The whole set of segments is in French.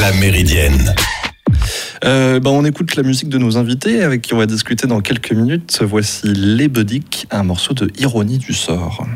La Méridienne. Euh, bah, on écoute la musique de nos invités avec qui on va discuter dans quelques minutes. Voici Les Bodic, un morceau de Ironie du sort.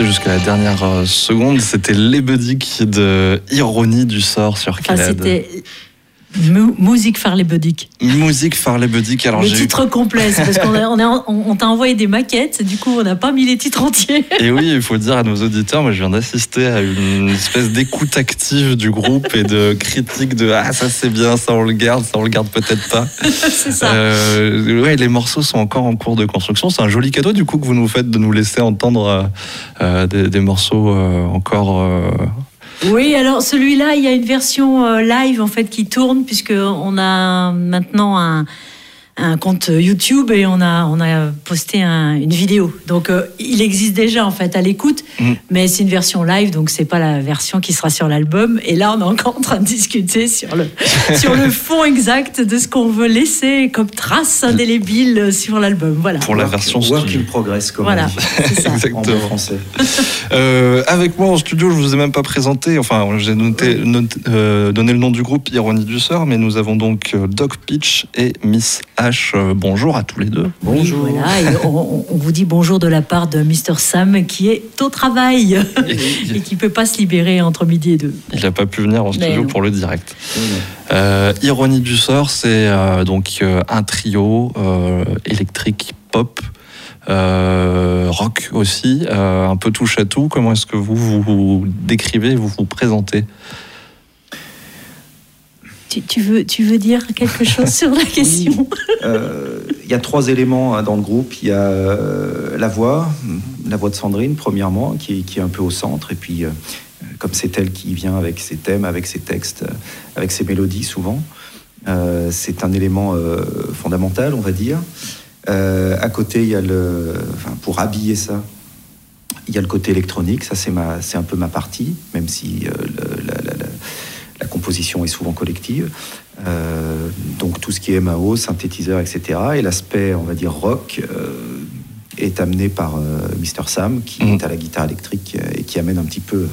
Jusqu'à la dernière euh, seconde. C'était Les Bodic de Ironie du sort sur Enfin, mu- musique bodiques. Musique Bodic. Alors Le titre complet, parce qu'on a- on, a- on- on t'a envoyé des maquettes, du coup on n'a pas mis les titres entiers. Et oui, il faut dire à nos auditeurs, moi je viens d'assister à une espèce d'écoute active du groupe et de critique de ah ça c'est bien, ça on le garde, ça on le garde peut-être pas. c'est ça. Euh, ouais, les morceaux sont encore en cours de construction. C'est un joli cadeau du coup que vous nous faites de nous laisser entendre euh, euh, des, des morceaux euh, encore. Oui, alors celui-là, il y a une version euh, live en fait qui tourne puisque on a maintenant un, un compte YouTube et on a, on a posté un- une vidéo. Donc euh, il existe déjà en fait à l'écoute, Mm. mais c'est une version live, donc c'est pas la version qui sera sur l'album. Et là, on est encore en train de discuter sur le, sur le fond exact de ce qu'on veut laisser comme trace indélébile sur l'album. Voilà. pour la version Work studio. in progress, comme Voilà, ça. en Exactement. bon français. Euh, avec moi en studio, je vous ai même pas présenté, enfin j'ai noté, noté- euh, donné le nom du groupe Ironie du sort, mais nous avons donc Doc Pitch et Miss H. Euh, bonjour à tous les deux. Bonjour. Oui, voilà, et on, on vous dit bonjour de la part de Mr. Sam qui est au travail et qui peut pas se libérer entre midi et deux. Il n'a pas pu venir en Mais studio pour le direct. Euh, Ironie du sort, c'est euh, donc euh, un trio euh, électrique pop. euh, rock aussi, euh, un peu touche à tout. Comment est-ce que vous vous, vous décrivez, vous vous présentez? Tu, tu veux, tu veux dire quelque chose sur la question Euh, Il y a trois éléments hein, dans le groupe. Il y a euh, la voix, la voix de Sandrine, premièrement, qui, est- qui est un peu au centre. Et puis, euh, comme c'est elle qui vient avec ses thèmes, avec ses textes, avec ses mélodies souvent, c'est un élément fondamental, on va dire. À côté, il y a le. Enfin, pour habiller ça, il y a le côté électronique. Ça, c'est ma- c'est un peu ma partie, même si euh, le- la, la- la- la composition est souvent collective. Euh, donc tout ce qui est MAO, synthétiseur, etc. Et l'aspect, on va dire, rock euh, est amené par euh, Mr. Sam, qui Mhm. est à la guitare électrique euh, et qui amène un petit peu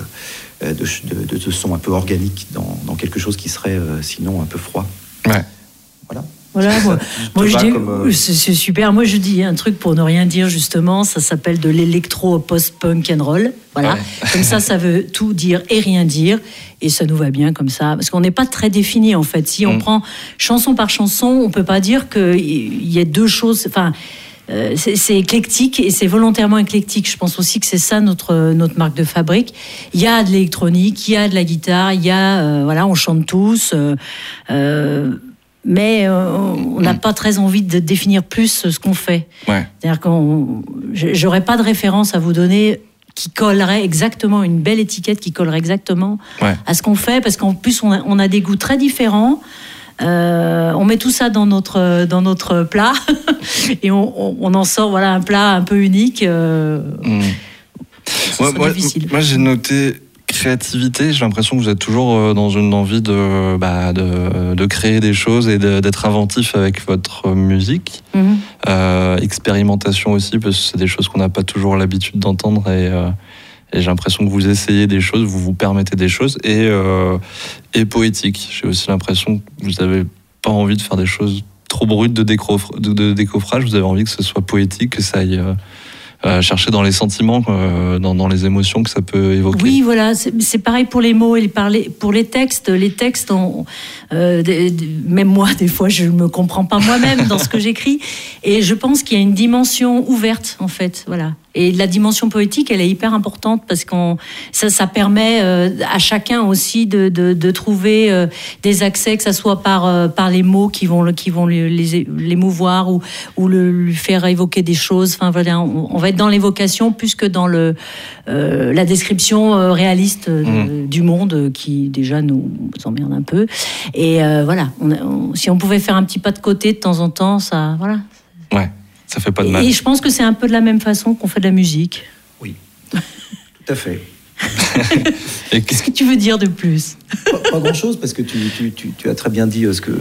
de, de, de son un peu organique dans, dans quelque chose qui serait sinon un peu froid. Voilà. Moi, je dis, euh, c'est super. Moi je dis un truc pour ne rien dire justement. Ça s'appelle de l'électro post-punk and roll. Voilà. Ouais. Comme ça, ça veut tout dire et rien dire. Et ça nous va bien comme ça. Parce qu'on n'est pas très défini en fait. Si on Mm. prend chanson par chanson, on peut pas dire qu'il y a deux choses. Enfin. euh, c'est éclectique et c'est volontairement éclectique. Je pense aussi que c'est ça notre, notre marque de fabrique. Il y a de l'électronique, il y a de la guitare, il y a, euh, voilà, on chante tous. euh, mais euh, on n'a pas très envie de définir plus ce qu'on fait. Ouais. C'est-à-dire qu'on, je- j'aurais pas de référence à vous donner qui collerait exactement une belle étiquette qui collerait exactement Ouais. à ce qu'on fait, parce qu'en plus on a, on a des goûts très différents. Euh, on met tout ça dans notre dans notre plat et on, on- on en sort voilà un plat un peu unique. euh, Mm. Moi, moi- difficile. moi, j'ai noté créativité. J'ai l'impression que vous êtes toujours euh, dans une envie de, bah, de, de créer des choses et d'être inventif avec votre musique. Mhm. Euh, expérimentation aussi, parce que c'est des choses qu'on n'a pas toujours l'habitude d'entendre. Et, euh, et j'ai l'impression que vous essayez des choses, vous vous permettez des choses. Et, euh, et poétique. J'ai aussi l'impression que vous n'avez pas envie de faire des choses trop brutes de décoffrage. Vous avez envie que ce soit poétique, que ça aille. Chercher dans les sentiments, euh, dans, les émotions que ça peut évoquer. Oui, voilà, c'est pareil pour les mots et pour les textes. Les textes, euh, même moi, des fois, je me comprends pas moi-même dans ce que j'écris. Et je pense qu'il y a une dimension ouverte, en fait, voilà. Et la dimension poétique, elle est hyper importante parce qu'on ça, ça permet euh, à chacun aussi de, trouver des accès, que ça soit par les mots qui vont qui vont l'émouvoir ou ou le, lui faire évoquer des choses. Enfin voilà, on, on va être dans l'évocation plus que dans le euh, la description euh, réaliste euh, du monde qui déjà nous emmerde un peu. Et euh, voilà, on a- on- si on pouvait faire un petit pas de côté de temps en temps, ça voilà. Ouais, ça fait pas de mal. et je pense que c'est un peu de la même façon qu'on fait de la musique. Tout à fait. Qu'est-ce que tu veux dire de plus? Pas, grand chose parce que tu, tu- tu- tu as très bien dit ce que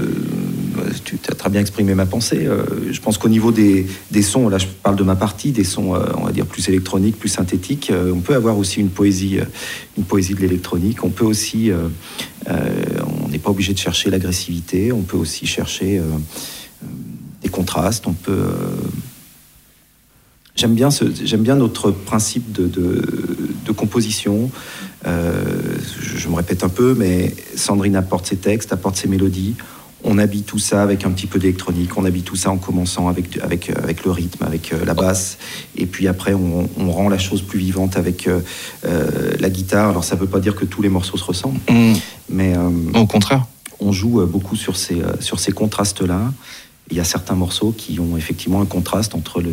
tu as très bien exprimé ma pensée. Euh, Je pense qu'au niveau des, sons, là je parle de ma partie, des sons euh, on va dire plus électroniques, plus synthétiques, euh, on peut avoir aussi une poésie, euh, une poésie de l'électronique. On peut aussi, euh, euh, on n'est pas obligé de chercher l'agressivité. On peut aussi chercher euh, euh, des contrastes. On peut euh, J'aime bien, j'aime bien notre principe de, composition. Euh, je me répète un peu, mais Sandrine apporte ses textes, apporte ses mélodies. On habille tout ça avec un petit peu d'électronique. On habille tout ça en commençant avec, avec, euh, avec le rythme, avec euh, la basse. Et puis après, on, on rend la chose plus vivante avec euh, euh, la guitare. Alors ça ne veut pas dire que tous les morceaux se ressemblent, Mmh, mais euh, au contraire. on joue beaucoup sur ces, sur ces contrastes-là. Il y a certains morceaux qui ont effectivement un contraste entre, le,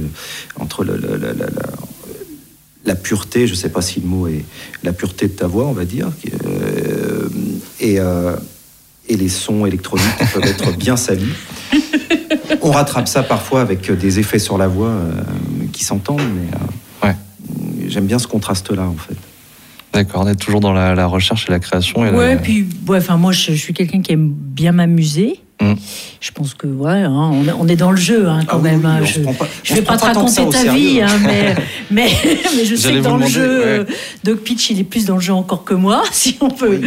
entre le, le- le- la, pureté, je ne sais pas si le mot est la pureté de ta voix, on va dire, euh, et, euh, et les sons électroniques qui peuvent être bien salis. On rattrape ça parfois avec des effets sur la voix euh, qui s'entendent, mais euh, Ouais. j'aime bien ce contraste-là, en fait. D'accord, on est toujours dans la, la recherche et la création. Et Ouais, la- puis ouais, enfin moi je, je suis quelqu'un qui aime bien m'amuser. Mm. Je pense que ouais, hein, on, est, dans le jeu hein, quand Ah même. oui, hein. je pas- on vais pas te raconter ta vie, mais, mais mais je sais que dans le demander, jeu, ouais. Doc Pitch il est plus dans le jeu encore que moi, si on peut.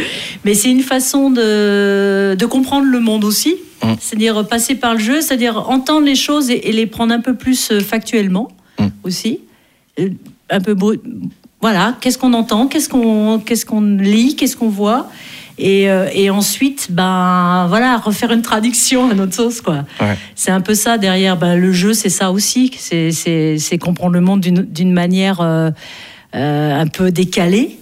Mais c'est une façon de de comprendre le monde aussi. Mm. C'est-à-dire passer par le jeu, c'est-à-dire entendre les choses et, et les prendre un peu plus euh, factuellement Mm. aussi. Euh, Un peu brut. Voilà, qu'est-ce qu'on entend, qu'est-ce qu'on qu'est-ce qu'on lit, qu'est-ce qu'on voit. Et, euh, et ensuite, ben voilà, refaire une traduction à notre sauce, quoi. Ouais. C'est un peu ça derrière. Ben, le jeu, c'est ça aussi. C'est- C'est c'est comprendre le monde d'une d'une manière euh, euh, un peu décalée.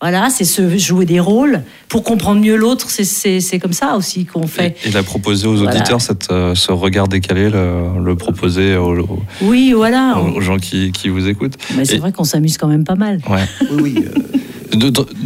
Voilà, c'est se jouer des rôles pour comprendre mieux l'autre. C'est- C'est c'est comme ça aussi qu'on fait. Et, et la proposer aux Voilà. auditeurs, cette, euh, ce regard décalé, le, le proposer aux, aux- Oui, voilà. aux gens qui, qui vous écoutent. Mais c'est Et- vrai qu'on s'amuse quand même pas mal. Ouais. Oui, oui.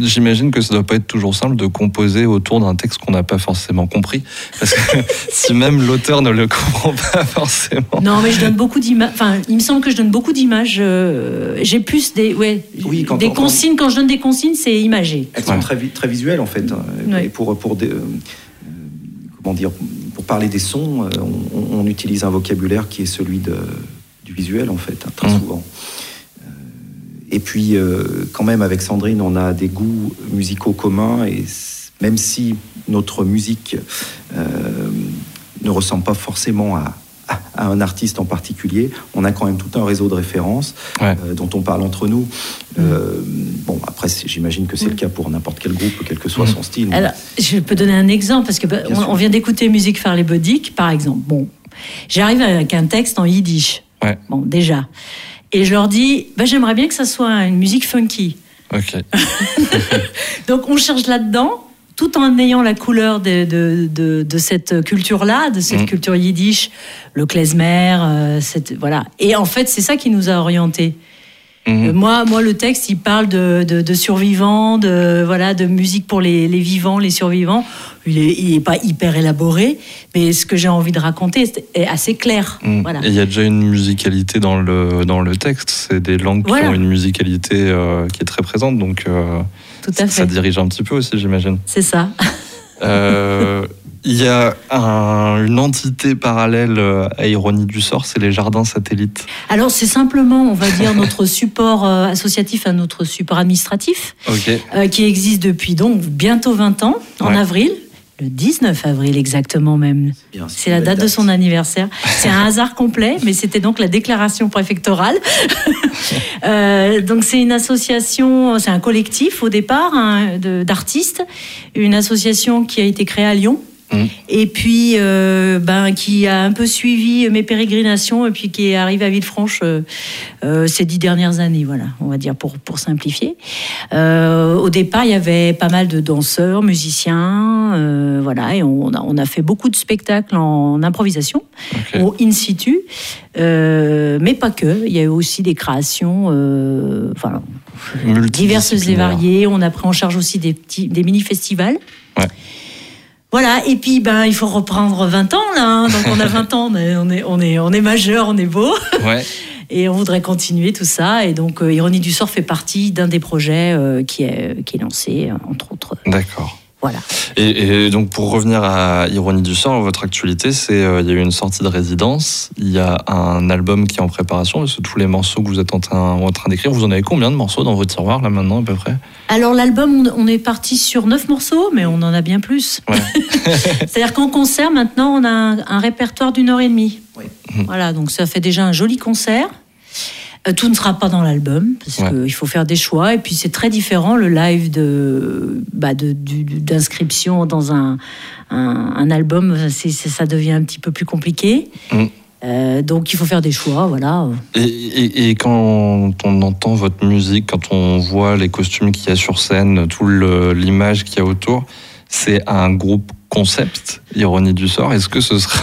J'imagine que ça doit pas être toujours simple de composer autour d'un texte qu'on n'a pas forcément compris. Parce que si même l'auteur ne le comprend pas forcément. Non, mais je donne beaucoup d'images. Enfin, il me semble que je donne beaucoup d'images. euh, J'ai plus des, ouais, Oui, quand des on- consignes. Quand je donne des consignes, c'est imagé. Elles sont Ouais. très, très visuelles en fait. hein. Ouais. Et pour, pour des, euh, comment dire, pour parler des sons, euh, on, on utilise un vocabulaire qui est celui de, du visuel en fait, hein, très Mhm. souvent. Et puis, euh, quand même, avec Sandrine, on a des goûts musicaux communs. Et même si notre musique euh, ne ressemble pas forcément à, un artiste en particulier, on a quand même tout un réseau de références Ouais. euh, dont on parle entre nous. Euh, bon, après, j'imagine que c'est le cas pour n'importe quel groupe, quel que soit Mm. son style. Alors, je peux donner un exemple parce que bah, on, on vient d'écouter Musique Farley Bodic, par exemple. Bon, j'arrive avec un texte en yiddish. Ouais. Bon, déjà. Et je leur dis, bah, j'aimerais bien que ça soit une musique funky. Ok. Donc on cherche là-dedans, tout en ayant la couleur de, de, de, de cette culture-là, de cette Mhm. culture yiddish, le klezmer, euh, cette, voilà. Et en fait, c'est ça qui nous a orientés. Mhm. Euh, Moi, moi, le texte, il parle de, de, de survivants, de voilà, de musique pour les, les vivants, les survivants. Il est, il est pas hyper élaboré, mais ce que j'ai envie de raconter est- assez clair. Mhm. Voilà. Et il y a déjà une musicalité dans le, dans le texte. C'est des langues Voilà. qui ont une musicalité euh, qui est très présente. Donc euh, Tout à ça fait. dirige un petit peu aussi, j'imagine. C'est ça. Il y a un- une entité parallèle euh, à Ironie du sort, c'est les jardins satellites. Alors, c'est simplement, on va dire, notre support euh, associatif à notre support administratif. Euh, qui existe depuis donc bientôt 20 ans, en Ouais. avril, le 19 avril exactement même. C'est la date de son anniversaire. C'est un hasard complet, mais c'était donc la déclaration préfectorale. Euh, donc c'est une association, c'est un collectif au départ hein, d'artistes, une association qui a été créée à Lyon. Mhm. Et puis, euh, ben, qui a un peu suivi mes pérégrinations et puis qui est arrivé à Villefranche euh, euh, ces dix dernières années, voilà, on va dire pour, pour simplifier. Euh, au départ, il y avait pas mal de danseurs, musiciens, voilà, et on a, on a fait beaucoup de spectacles en improvisation, au in situ, mais pas que. Il y a eu aussi des créations, enfin, diverses et variées. On a pris en charge aussi des petits, des mini-festivals. Ouais. Voilà, et puis ben il faut reprendre 20 ans là, hein. donc on a 20 ans, on est, on est, on est, on est majeur, on est beau, Ouais. et on voudrait continuer tout ça, et donc euh, Ironie du sort fait partie d'un des projets euh, qui, est, qui est lancé, euh, entre autres. D'accord. Voilà. Et, et donc pour revenir à Ironie du sort, votre actualité, c'est euh, il y a eu une sortie de résidence, il y a un album qui est en préparation, parce que tous les morceaux que vous êtes en train, en train d'écrire, vous en avez combien de morceaux dans vos tiroirs là maintenant à peu près? Alors l'album, on, on est parti sur 9 morceaux, mais on en a bien plus. Ouais. C'est-à-dire qu'en concert, maintenant, on a un, un répertoire d'une heure et demie. Oui. Voilà, donc ça fait déjà un joli concert. Euh, tout ne sera pas dans l'album, parce Ouais. qu'il faut faire des choix. Et puis c'est très différent, le live de, bah, de- d'inscription dans un, un, un album, c'est, ça devient un petit peu plus compliqué. Mm. Euh, donc il faut faire des choix, voilà. Et, et- et quand on entend votre musique, quand on voit les costumes qu'il y a sur scène, tout l'image qu'il y a autour, c'est un groupe concept, Ironie du sort. Est-ce que ce sera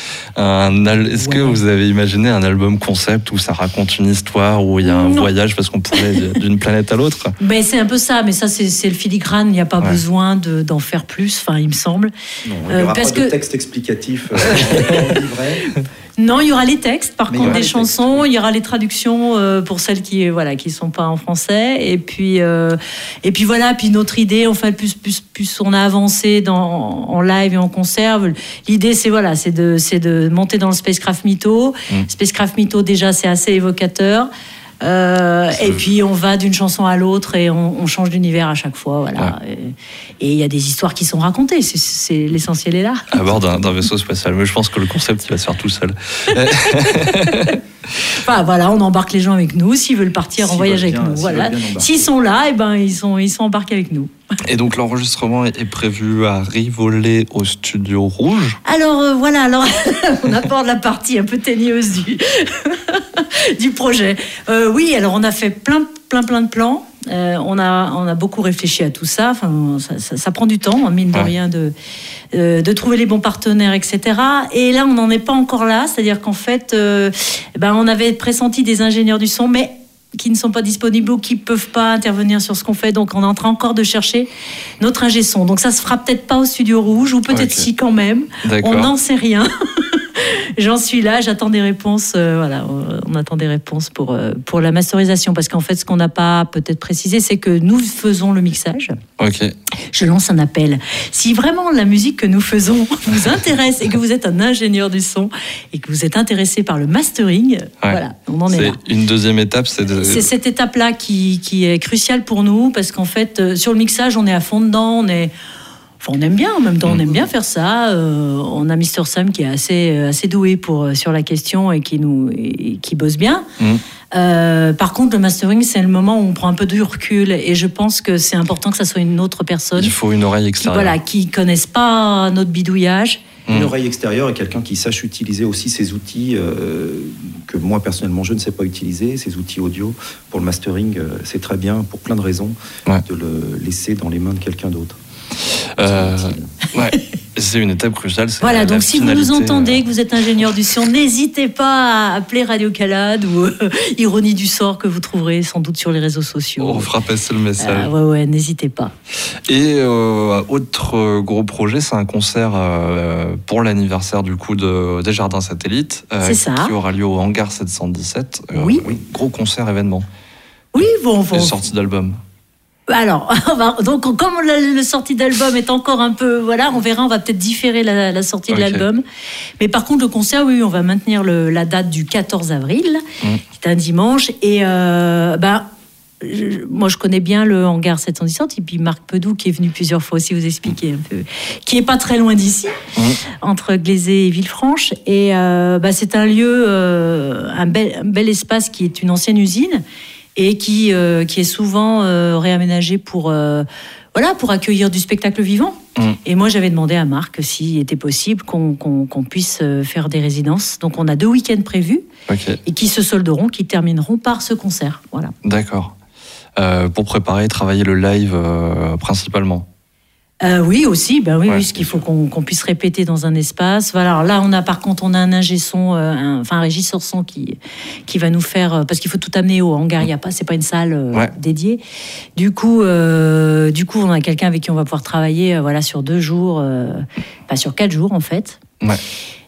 un al- Est-ce que vous avez imaginé un album concept où ça raconte une histoire, où il y a un Non. voyage parce qu'on pourrait d'une planète à l'autre? Ben, c'est un peu ça, mais ça c'est, c'est le filigrane, il n'y a pas Ouais. besoin de- d'en faire plus, enfin il me semble. Non, il n'y Euh, aura parce pas de que- texte explicatif euh, livret. Non, il y aura les textes, par Mais contre, des chansons, il y aura les traductions euh, pour celles qui voilà qui sont pas en français, et puis euh, et puis voilà, puis notre idée, enfin plus plus plus on a avancé dans en live et en concert, l'idée c'est voilà, c'est de c'est de monter dans le spacecraft mytho. Mm. Spacecraft mytho déjà c'est assez évocateur. Euh, et puis on va d'une chanson à l'autre et on, on change d'univers à chaque fois. Voilà. Et- Et il y a des histoires qui sont racontées. C'est- l'essentiel est là. À bord d'un d'un vaisseau spatial. Mais je pense que le concept, il va se faire tout seul. Enfin voilà, on embarque les gens avec nous. S'ils veulent partir en voyage avec nous, s'ils voilà. S'ils sont là, et ben ils sont ils sont embarqués avec nous. Et donc l'enregistrement est prévu à Rivolet au Studio Rouge. Alors euh, voilà, alors on aborde la partie un peu teigneuse du, du projet. Euh, oui, alors on a fait plein, plein, plein de plans. Euh, on, a, on a beaucoup réfléchi à tout ça. Enfin, ça, ça- ça prend du temps, hein, mine de Ouais. rien, de, euh, de trouver les bons partenaires, etc. Et là, on n'en est pas encore là. C'est-à-dire qu'en fait, euh, ben, on avait pressenti des ingénieurs du son, mais qui ne sont pas disponibles ou qui peuvent pas intervenir sur ce qu'on fait. Donc, on est en train encore de chercher notre ingé son. Donc, ça se fera peut-être pas au Studio Rouge, ou peut-être si quand même. On n'en sait rien. J'en suis là, j'attends des réponses. euh, voilà, on- attend des réponses pour, euh, pour la masterisation. Parce qu'en fait, ce qu'on n'a pas peut-être précisé, c'est que nous faisons le mixage. Ok. Je lance un appel. Si vraiment la musique que nous faisons vous intéresse et que vous êtes un ingénieur du son et que vous êtes intéressé par le mastering, voilà, on en est, C'est là. une deuxième étape, c'est de. C'est cette étape-là qui, qui est cruciale pour nous parce qu'en fait, euh, sur le mixage, on est à fond dedans, on est. Enfin, on aime bien en même temps, on aime bien faire ça. Euh, on a Mister Sam qui est assez, euh, assez doué pour, euh, sur la question et qui, nous, et qui bosse bien. Euh, par contre, le mastering, c'est le moment où on prend un peu de recul et je pense que c'est important que ça soit une autre personne Il faut une oreille qui, extérieure. voilà, qui connaisse pas notre bidouillage. Une Mm. oreille extérieure et quelqu'un qui sache utiliser aussi ces outils euh, que moi personnellement je ne sais pas utiliser, ces outils audio pour le mastering, euh, c'est très bien pour plein de raisons Ouais. de le laisser dans les mains de quelqu'un d'autre. Euh, C'est utile. ouais. C'est une étape cruciale. Voilà, la- donc la si vous nous entendez, euh, que vous êtes ingénieur du son, n'hésitez pas à appeler Radio Calade ou euh, Ironie du sort que vous trouverez sans doute sur les réseaux sociaux. On fera passer le message. Ouais, ouais, n'hésitez pas. Et autre gros projet, c'est un concert pour l'anniversaire du coup de, des Jardins Satellites, C'est ça. qui aura lieu au hangar 717. Euh, Oui. Gros concert événement. Oui, bon, bon. sortie d'album. Alors, donc comme la, la sortie d'album est encore un peu, voilà, on verra, on va peut-être différer la, la sortie de l'album. Mais par contre, le concert, oui, on va maintenir le- la date du 14 avril, Mm. qui est un dimanche. Et euh, ben, je- moi, je connais bien le hangar 717, et puis Marc Pedou, qui est venu plusieurs fois aussi vous expliquer un peu, qui est pas très loin d'ici, Mm. entre Glazé et Villefranche. Et euh, bah, c'est un lieu, euh, un, bel, un bel espace qui est une ancienne usine et qui, euh, qui est souvent euh, réaménagé pour, euh, voilà, pour accueillir du spectacle vivant. Mm. Et moi, j'avais demandé à Marc s'il était possible qu'on puisse euh, faire des résidences. Donc, on a deux week-ends prévus et qui se solderont, qui termineront par ce concert. Voilà. d'accord. Pour préparer et travailler le live principalement. Euh, oui, aussi, ben oui, Ouais, oui, ce qu'il faut qu'on puisse répéter dans un espace. Voilà. Alors là, on a par contre, on a un ingé son, euh, un- enfin un régisseur son qui qui va nous faire euh, parce qu'il faut tout amener au hangar. Il y a pas, c'est pas une salle euh, Ouais. dédiée. Du coup, euh, du coup, on a quelqu'un avec qui on va pouvoir travailler, voilà, sur deux jours, euh, pas sur quatre jours en fait. Ouais.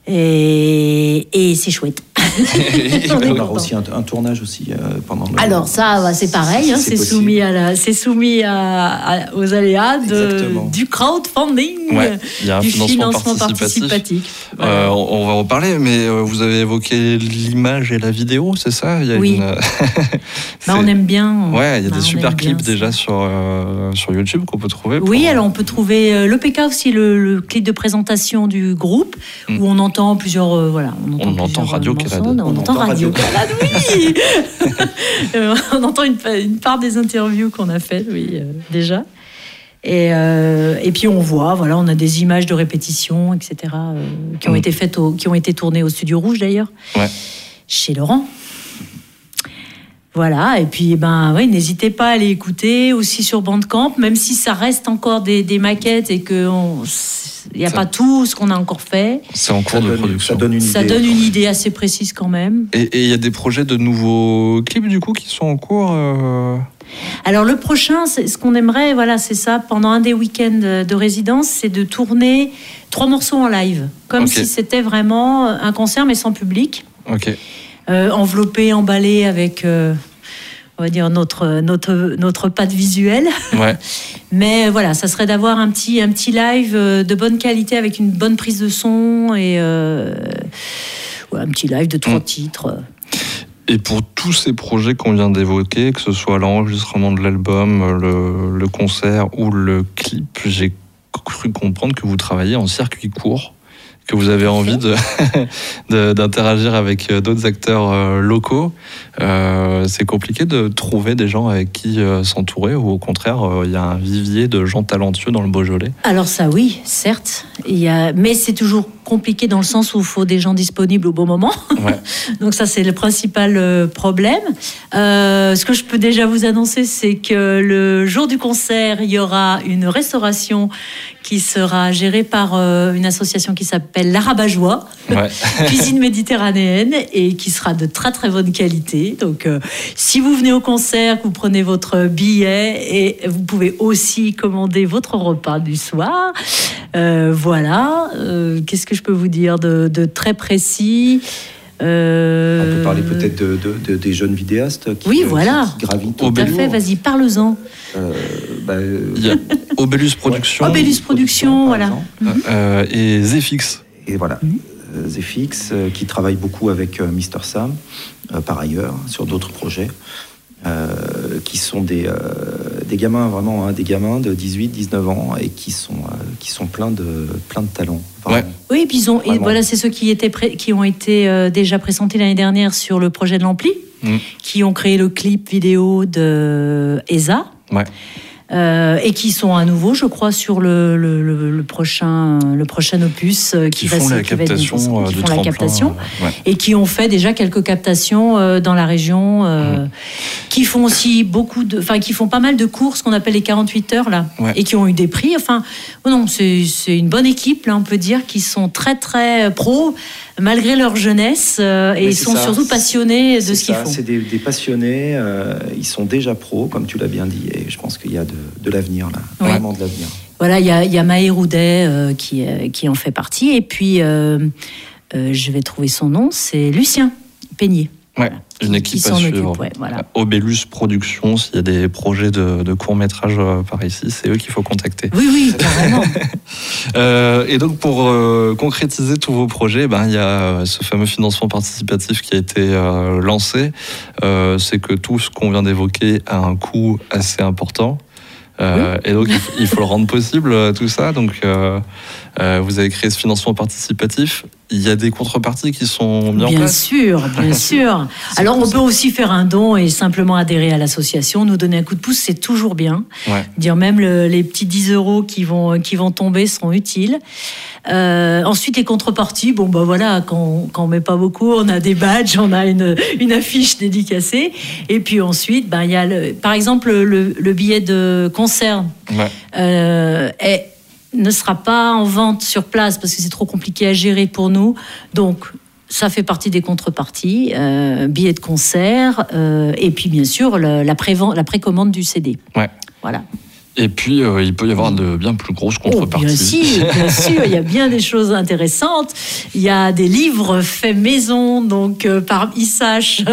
Et, et c'est chouette. Est On aura content. aussi un, un tournage aussi euh, pendant le- Alors ça, bah, c'est pareil, hein, c'est soumis, à la, c'est soumis à, à- aux aléas de- du crowdfunding, Ouais, il y a un du financement, financement participatif. participatif. Euh, on on va en reparler, mais euh, vous avez évoqué l'image et la vidéo, c'est ça? Il y a Oui. une, Bah, on aime bien. Ouais, il y a Bah, des on super bien clips déjà sur, euh, sur YouTube qu'on peut trouver. pour- Oui, alors on peut trouver euh, l'EPK aussi, le, le clip de présentation du groupe, Mm. où on entend plusieurs. euh, voilà, on entend, On entend Radio euh, On, entend Radio oui Euh, On entend une, une part des interviews qu'on a faites, oui, euh, déjà. Et, euh, et puis on voit, voilà, on a des images de répétition, etc., euh, qui ont Mm. été faites, au- qui ont été tournées au Studio Rouge d'ailleurs, Ouais. chez Laurent. Voilà, et puis ben oui, n'hésitez pas à aller écouter aussi sur Bandcamp, même si ça reste encore des, des maquettes et que il n'y a Ça- pas tout ce qu'on a encore fait. C'est en Ça cours de donne, production. ça donne une Ça idée. donne une idée assez précise quand même. Et il y a des projets de nouveaux clips du coup qui sont en cours. euh, Alors le prochain, ce qu'on aimerait, voilà, c'est ça. Pendant un des week-ends de résidence, c'est de tourner trois morceaux en live, comme si c'était vraiment un concert mais sans public, Ok. euh, enveloppé, emballé avec, euh, on va dire notre notre notre patte visuelle. Ouais. Mais voilà, ça serait d'avoir un petit un petit live euh, de bonne qualité avec une bonne prise de son et euh, ouais, un petit live de trois Mm. titres. Et pour tous ces projets qu'on vient d'évoquer, que ce soit l'enregistrement de l'album, le, le concert ou le clip, j'ai cru comprendre que vous travaillez en circuit court, que vous avez envie d'interagir avec euh, d'autres acteurs euh, locaux. Euh, c'est compliqué de trouver des gens avec qui s'entourer ou au contraire, il y a un vivier de gens talentueux dans le Beaujolais? Alors ça oui, certes, il y a... mais c'est toujours compliqué dans le sens où il faut des gens disponibles au bon moment. Ouais. Donc ça c'est le principal problème. Euh, ce que je peux déjà vous annoncer, c'est que le jour du concert, il y aura une restauration qui sera gérée par euh, une association qui s'appelle l'Arabajois, Ouais. cuisine méditerranéenne, et qui sera de très très bonne qualité. Donc euh, si vous venez au concert, que vous prenez votre billet, et vous pouvez aussi commander votre repas du soir. Euh, voilà. Euh, Qu'est-ce que je peux vous dire de, de très précis? On Euh, peut parler peut-être de, de- de- des jeunes vidéastes qui, Oui, euh, voilà. qui gravitent Au Tout à fait, vas-y, parle-en. Euh, bah, euh, Il y a Obélus Productions Obélus Productions, voilà. euh, et Zfix. Et voilà, euh, qui travaille beaucoup avec Mr. Sam, par ailleurs, sur d'autres projets, euh, qui sont des, euh, des gamins, vraiment, hein, des gamins de 18, 19 ans, et qui sont, euh, qui sont pleins de, plein de talents. Oui, et puis ils ont, et voilà, c'est ceux qui, étaient pré- qui ont été euh, déjà présentés l'année dernière sur le projet de l'Ampli, Mm. qui ont créé le clip vidéo de ESA. Ouais. Euh, et qui sont à nouveau, je crois, sur le, le, le- le prochain, le prochain opus euh, qui, Qui va font la qui va être captation qui font la captation ouais. et qui ont fait déjà quelques captations euh, dans la région, qui font aussi beaucoup de, enfin qui font pas mal de courses qu'on appelle les 48 heures là, Ouais. et qui ont eu des prix. Enfin, oh non, c'est une bonne équipe là, on peut dire, qui sont très très pros malgré leur jeunesse euh, et ils sont ça, surtout passionnés de ce qu'ils font. C'est des, des passionnés, euh, ils sont déjà pros, comme tu l'as bien dit, et je pense qu'il y a de, de l'avenir là, Oui. vraiment de l'avenir. Voilà, il y a, y a Maë Roudet euh, qui, qui en fait partie. Et puis, je vais trouver son nom, c'est Lucien Peigné. Ouais, une Qui- équipe qui à suivre. occupe, ouais, voilà. Obélus Productions, s'il y a des projets de, de courts-métrages euh, par ici, c'est eux qu'il faut contacter. Oui, oui, carrément. Euh, et donc pour euh, concrétiser tous vos projets, ben, il y a euh, ce fameux financement participatif qui a été euh, lancé. Euh, c'est que tout ce qu'on vient d'évoquer a un coût assez important. Euh, Et donc il faut, il faut le rendre possible, euh, tout ça. Donc euh, euh, vous avez créé ce financement participatif. Il y a des contreparties qui sont mises en Bien place. sûr, bien sûr. Alors, on peut aussi faire un don et simplement adhérer à l'association, nous donner un coup de pouce, c'est toujours bien. Ouais. Dire même le- les petits 10 euros qui vont, qui vont tomber seront utiles. Euh, ensuite, les contreparties, bon, bah voilà, quand, quand on met pas beaucoup, on a des badges, on a une, une affiche dédicacée. Et puis ensuite, ben, il y a le, par exemple le, le billet de concert Ouais. euh, est- ne sera pas en vente sur place parce que c'est trop compliqué à gérer pour nous. Donc, ça fait partie des contreparties, euh, billets de concert, euh, et puis bien sûr le- la, la précommande du CD. Ouais. Voilà. Et puis euh, il peut y avoir de bien plus grosses Oh, contreparties. bien sûr, bien sûr, il y a bien des choses intéressantes. Il y a des livres faits maison, donc euh, par ISH,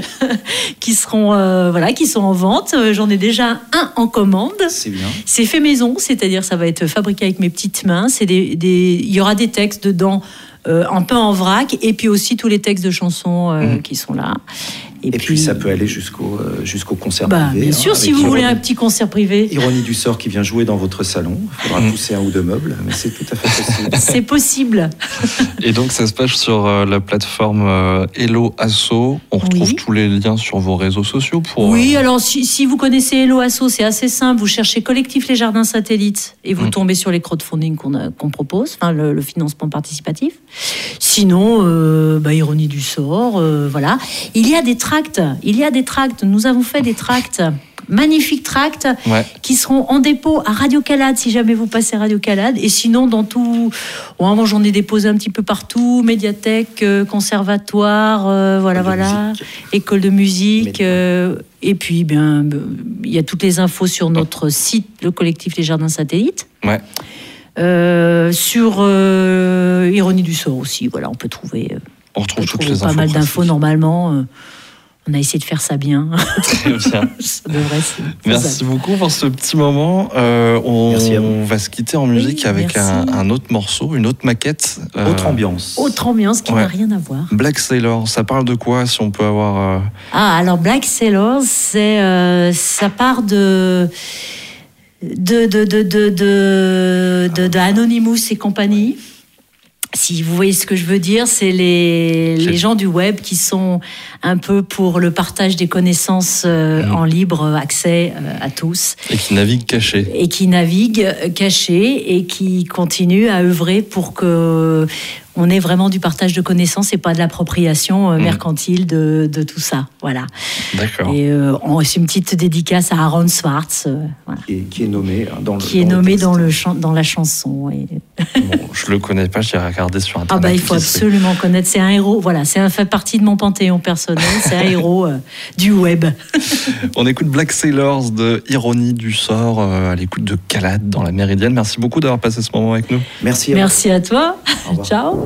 qui seront euh, voilà, qui sont en vente. J'en ai déjà un en commande. C'est bien. C'est fait maison, c'est-à-dire ça va être fabriqué avec mes petites mains. C'est des, des- il y aura des textes dedans, euh, un peu en vrac, et puis aussi tous les textes de chansons euh, Mhm. qui sont là. Et, puis, ça peut aller jusqu'au euh, jusqu'au concert bah, privé. bien hein, sûr, si vous voulez un Ironie- petit concert privé, Ironie du sort qui vient jouer dans votre salon. Il faudra Mm. pousser un ou deux meubles, mais c'est tout à fait possible. c'est possible. Et donc ça se passe sur euh, la plateforme euh, Hello Asso. On retrouve Oui. tous les liens sur vos réseaux sociaux pour. Oui, euh, alors si, si vous connaissez Hello Asso, c'est assez simple. Vous cherchez Collectif Les Jardins Satellites et vous Mm. tombez sur les crowdfunding qu'on qu'on propose, enfin le, le financement participatif. Sinon, euh, bah, ironie du sort, euh, voilà. Il y a des tracts, il y a des tracts. Nous avons fait des tracts, magnifiques tracts Ouais. qui seront en dépôt à Radio Calade si jamais vous passez Radio Calade. Et sinon, dans tout. Bon, moi, j'en ai déposé un petit peu partout médiathèque, euh, conservatoire, euh, voilà, École de voilà, musique. école de musique. Euh, et puis, bien, il y a toutes les infos sur notre site, le collectif Les Jardins Satellites. Ouais. Sur Ironie du sort aussi, voilà, on peut trouver, On on retrouve peut toutes trouver les pas infos. mal d'infos normalement. On a essayé de faire ça bien. Très bien. ça devrait Merci beaucoup pour ce petit moment. Euh, on, Merci à vous. va se quitter en musique Oui, avec un, autre morceau, une autre maquette. Euh, Autre ambiance. Autre ambiance qui Ouais. n'a rien à voir. Black Sailor, ça parle de quoi si on peut avoir... euh, Ah, alors Black c'est euh, ça part de de de de de de, de- de Anonymous et compagnie. Si vous voyez ce que je veux dire, c'est les, les gens du web qui sont un peu pour le partage des connaissances euh, Mhm. en libre accès euh, à tous et qui navigue caché. et qui naviguent euh, cachés et qui continuent à œuvrer pour que on ait vraiment du partage de connaissances et pas de l'appropriation euh, Mhm. mercantile de, de tout ça. Voilà. D'accord. Et euh, c'est une petite dédicace à Aaron Swartz, euh, voilà, Qui est, qui est nommé dans le qui est dans le nommé texte. dans, le chan- dans la chanson. Et- Bon, je le connais pas, j'ai regardé sur Ah internet. bah il faut absolument connaître. C'est un héros. Voilà, c'est un fait partie de mon panthéon personnel. C'est un héros euh, du web. On écoute Black Sailors de Ironie du sort euh, à l'écoute de Calade dans la Méridienne. Merci beaucoup d'avoir passé ce moment avec nous. Merci. Merci à toi. Ciao.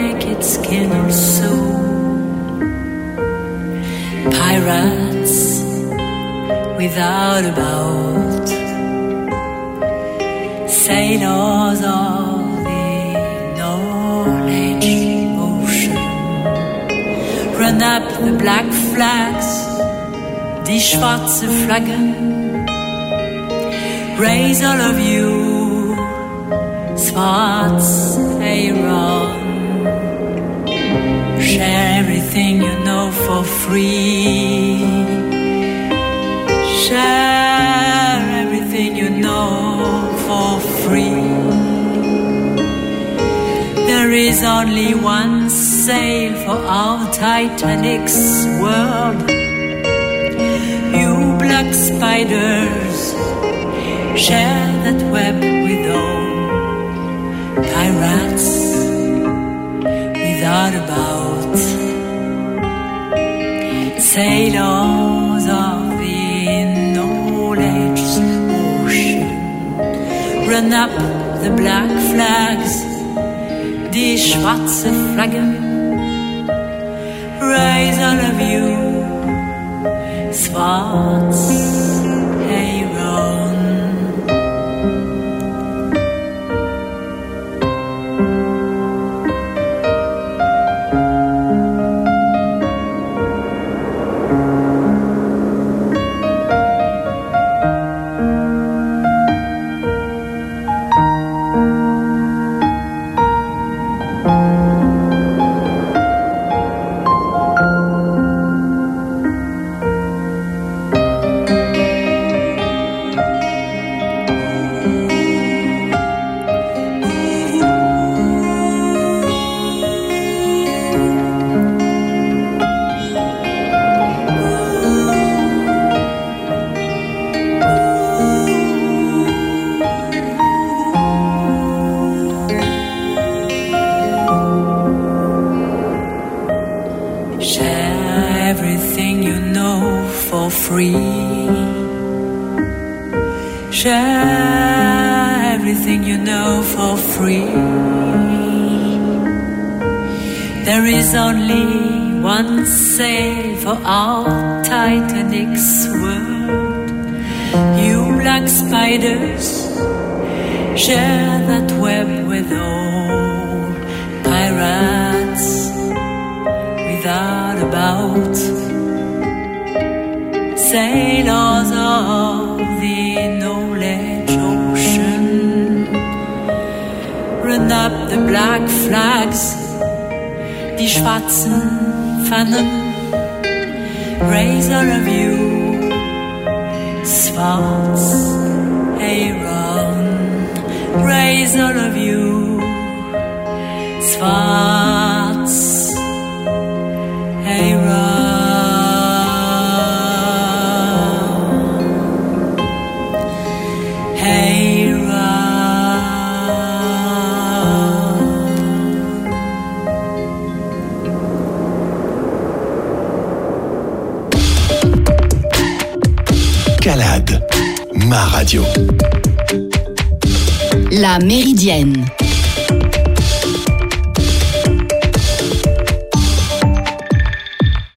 naked skin also. Pirates without a boat. Sailors of the knowledge ocean. Run up the black flags, die schwarze Flaggen. Raise all of you, spots Aaron. Share everything you know for free. Share everything you know for free. There is only one sail for our Titanic's world. You black spiders, share that web with all pirates without a boat. Up the black flags, die schwarze Flaggen. Rise all of you, Swartz, of the knowledge ocean. Run up the black flags, die schwarzen Pfannen. Raise all of you, schwarz, hey. Raise all of you, schwarz, La Méridienne